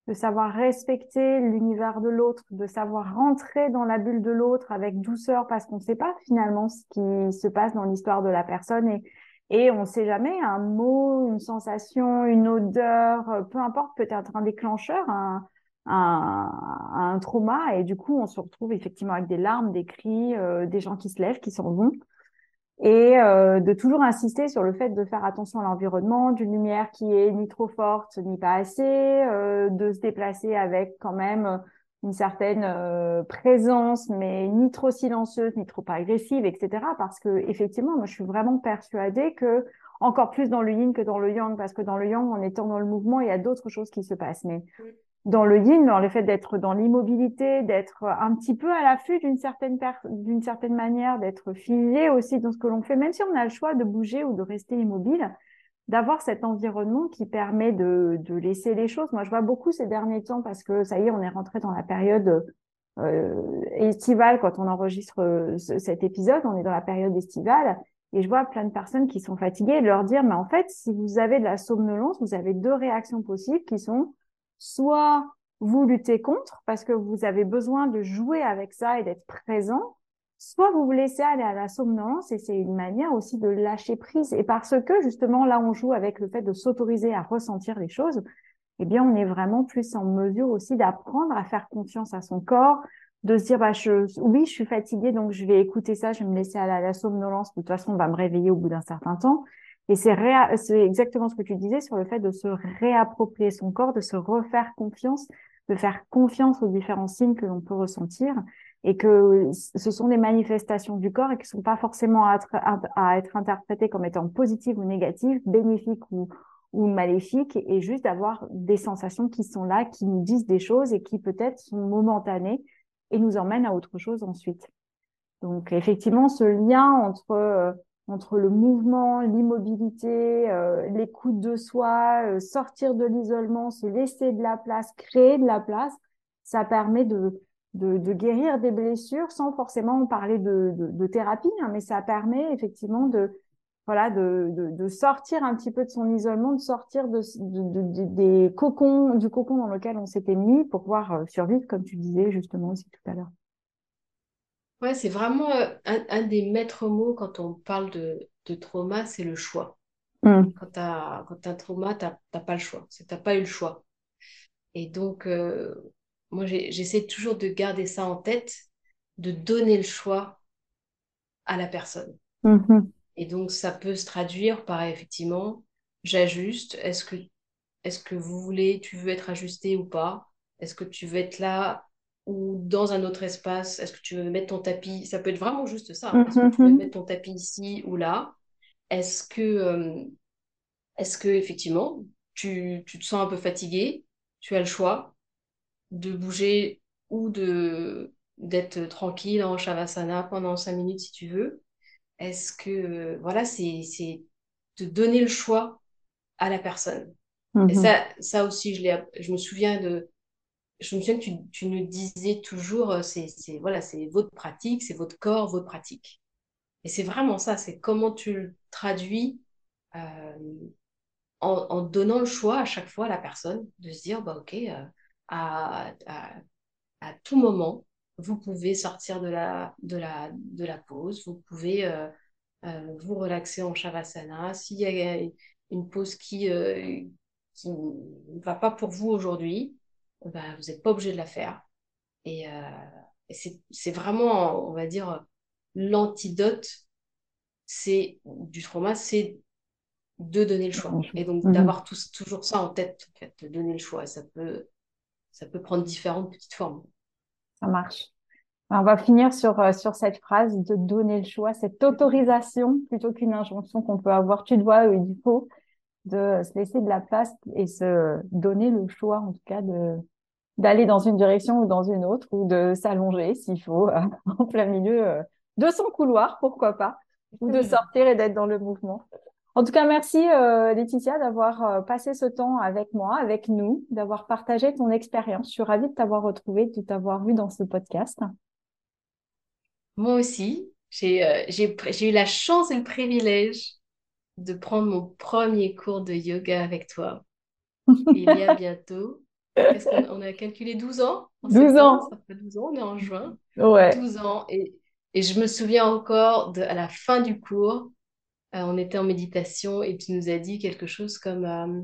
de savoir respecter l'univers de l'autre, de savoir rentrer dans la bulle de l'autre avec douceur parce qu'on ne sait pas finalement ce qui se passe dans l'histoire de la personne et et on ne sait jamais un mot, une sensation, une odeur, euh, peu importe peut-être un déclencheur, un, un, trauma et du coup on se retrouve effectivement avec des larmes, des cris, euh, des gens qui se lèvent, qui s'en vont et euh, de toujours insister sur le fait de faire attention à l'environnement, d'une lumière qui est ni trop forte ni pas assez, euh, de se déplacer avec quand même une certaine euh, présence, mais ni trop silencieuse ni trop agressive, etc. Parce que effectivement, moi je suis vraiment persuadée que encore plus dans le yin que dans le yang, parce que dans le yang, en étant dans le mouvement, il y a d'autres choses qui se passent. Mais dans le yin, dans le fait d'être dans l'immobilité, d'être un petit peu à l'affût d'une certaine d'une certaine manière, d'être figé aussi dans ce que l'on fait, même si on a le choix de bouger ou de rester immobile, d'avoir cet environnement qui permet de, de, laisser les choses. Moi, je vois beaucoup ces derniers temps parce que ça y est, on est rentré dans la période euh, estivale quand on enregistre euh, cet épisode. On est dans la période estivale et je vois plein de personnes qui sont fatiguées et leur dire, mais en fait, si vous avez de la somnolence, vous avez deux réactions possibles qui sont soit vous luttez contre parce que vous avez besoin de jouer avec ça et d'être présent, soit vous vous laissez aller à la somnolence et c'est une manière aussi de lâcher prise. Et parce que justement là, on joue avec le fait de s'autoriser à ressentir les choses, eh bien, on est vraiment plus en mesure aussi d'apprendre à faire confiance à son corps, de se dire, bah, oui, je suis fatiguée, donc je vais écouter ça, je vais me laisser aller à la somnolence. De toute façon, on va me réveiller au bout d'un certain temps. Et c'est exactement ce que tu disais sur le fait de se réapproprier son corps, de se refaire confiance, de faire confiance aux différents signes que l'on peut ressentir et que ce sont des manifestations du corps et qui ne sont pas forcément à à être interprétées comme étant positives ou négatives, bénéfiques ou, ou maléfiques, et juste d'avoir des sensations qui sont là, qui nous disent des choses et qui peut-être sont momentanées et nous emmènent à autre chose ensuite. Donc effectivement, ce lien entre euh, entre le mouvement, l'immobilité, euh, l'écoute de soi, euh, sortir de l'isolement, se laisser de la place, créer de la place, ça permet de, de, guérir des blessures sans forcément parler de, de, thérapie, hein, mais ça permet effectivement de, voilà, de, de, sortir un petit peu de son isolement, de sortir de, des cocons, du cocon dans lequel on s'était mis pour pouvoir euh, survivre, comme tu disais justement aussi tout à l'heure. Ouais, c'est vraiment euh, un, des maîtres mots quand on parle de, de trauma, c'est le choix. Mmh. Quand tu as, quand un trauma, tu n'as pas le choix. Tu n'as pas eu le choix. Et donc, euh, moi, j'essaie toujours de garder ça en tête, de donner le choix à la personne. Mmh. Et donc, ça peut se traduire par effectivement, j'ajuste. Est-ce que, est-ce que vous voulez, tu veux être ajusté ou pas? Est-ce que tu veux être là ou dans un autre espace Est-ce que tu veux mettre ton tapis? Ça peut être vraiment juste ça. Hein. Est-ce que tu veux mm-hmm. mettre ton tapis ici ou là? Est-ce que, euh, est-ce que effectivement, tu, tu, te sens un peu fatigué? Tu as le choix de bouger ou de d'être tranquille en shavasana pendant cinq minutes si tu veux. Est-ce que voilà, c'est c'est de donner le choix à la personne. Et mm-hmm. ça, ça aussi, je, je me souviens de je me souviens que tu, nous disais toujours, euh, c'est voilà, votre pratique, c'est votre corps, votre pratique. Et c'est vraiment ça, c'est comment tu le traduis euh, en, donnant le choix à chaque fois à la personne de se dire, bah, ok, euh, à, à, tout moment, vous pouvez sortir de la, de la, de la pause, vous pouvez vous relaxer en Shavasana. S'il y a une pause qui qui ne va pas pour vous aujourd'hui, bah, vous n'êtes pas obligé de la faire. Et, c'est vraiment, on va dire, l'antidote c'est du trauma, c'est de donner le choix. Et donc, mhm. d'avoir toujours ça en tête, en fait, de donner le choix. Ça peut, ça peut prendre différentes petites formes. Ça marche. On va finir sur, euh, sur cette phrase de donner le choix, cette autorisation plutôt qu'une injonction qu'on peut avoir. Tu dois, il faut de se laisser de la place et se donner le choix, en tout cas, de d'aller dans une direction ou dans une autre, ou de s'allonger s'il faut, en plein milieu euh, de son couloir, pourquoi pas, ou de sortir et d'être dans le mouvement. En tout cas, merci euh, Laetitia d'avoir euh, passé ce temps avec moi, avec nous, d'avoir partagé ton expérience. Je suis ravie de t'avoir retrouvée, de t'avoir vu dans ce podcast. Moi aussi, j'ai euh, eu la chance et le privilège de prendre mon premier cours de yoga avec toi. il y a bientôt, on, a calculé 12 ans 12 ans. Ça fait 12 ans, on est en juin. Ouais. 12 ans. Et, et je me souviens encore de, à la fin du cours, euh, on était en méditation et tu nous as dit quelque chose comme euh,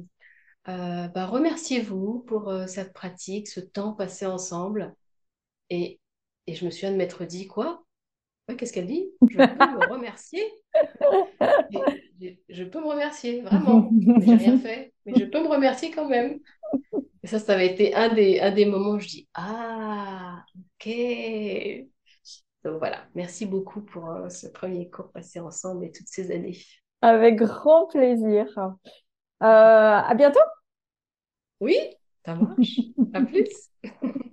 euh, bah, remerciez-vous pour cette pratique, ce temps passé ensemble. Et, et je me souviens de m'être dit quoi? Qu'est-ce qu'elle dit? Je peux me remercier? Je, peux me remercier, vraiment. J'ai rien fait, mais je peux me remercier quand même. Et ça, ça avait été un des, un des moments où je dis Ah, ok. Donc voilà, merci beaucoup pour euh, ce premier cours passé ensemble et toutes ces années. Avec grand plaisir. Euh, à bientôt. Oui, ça marche. à plus.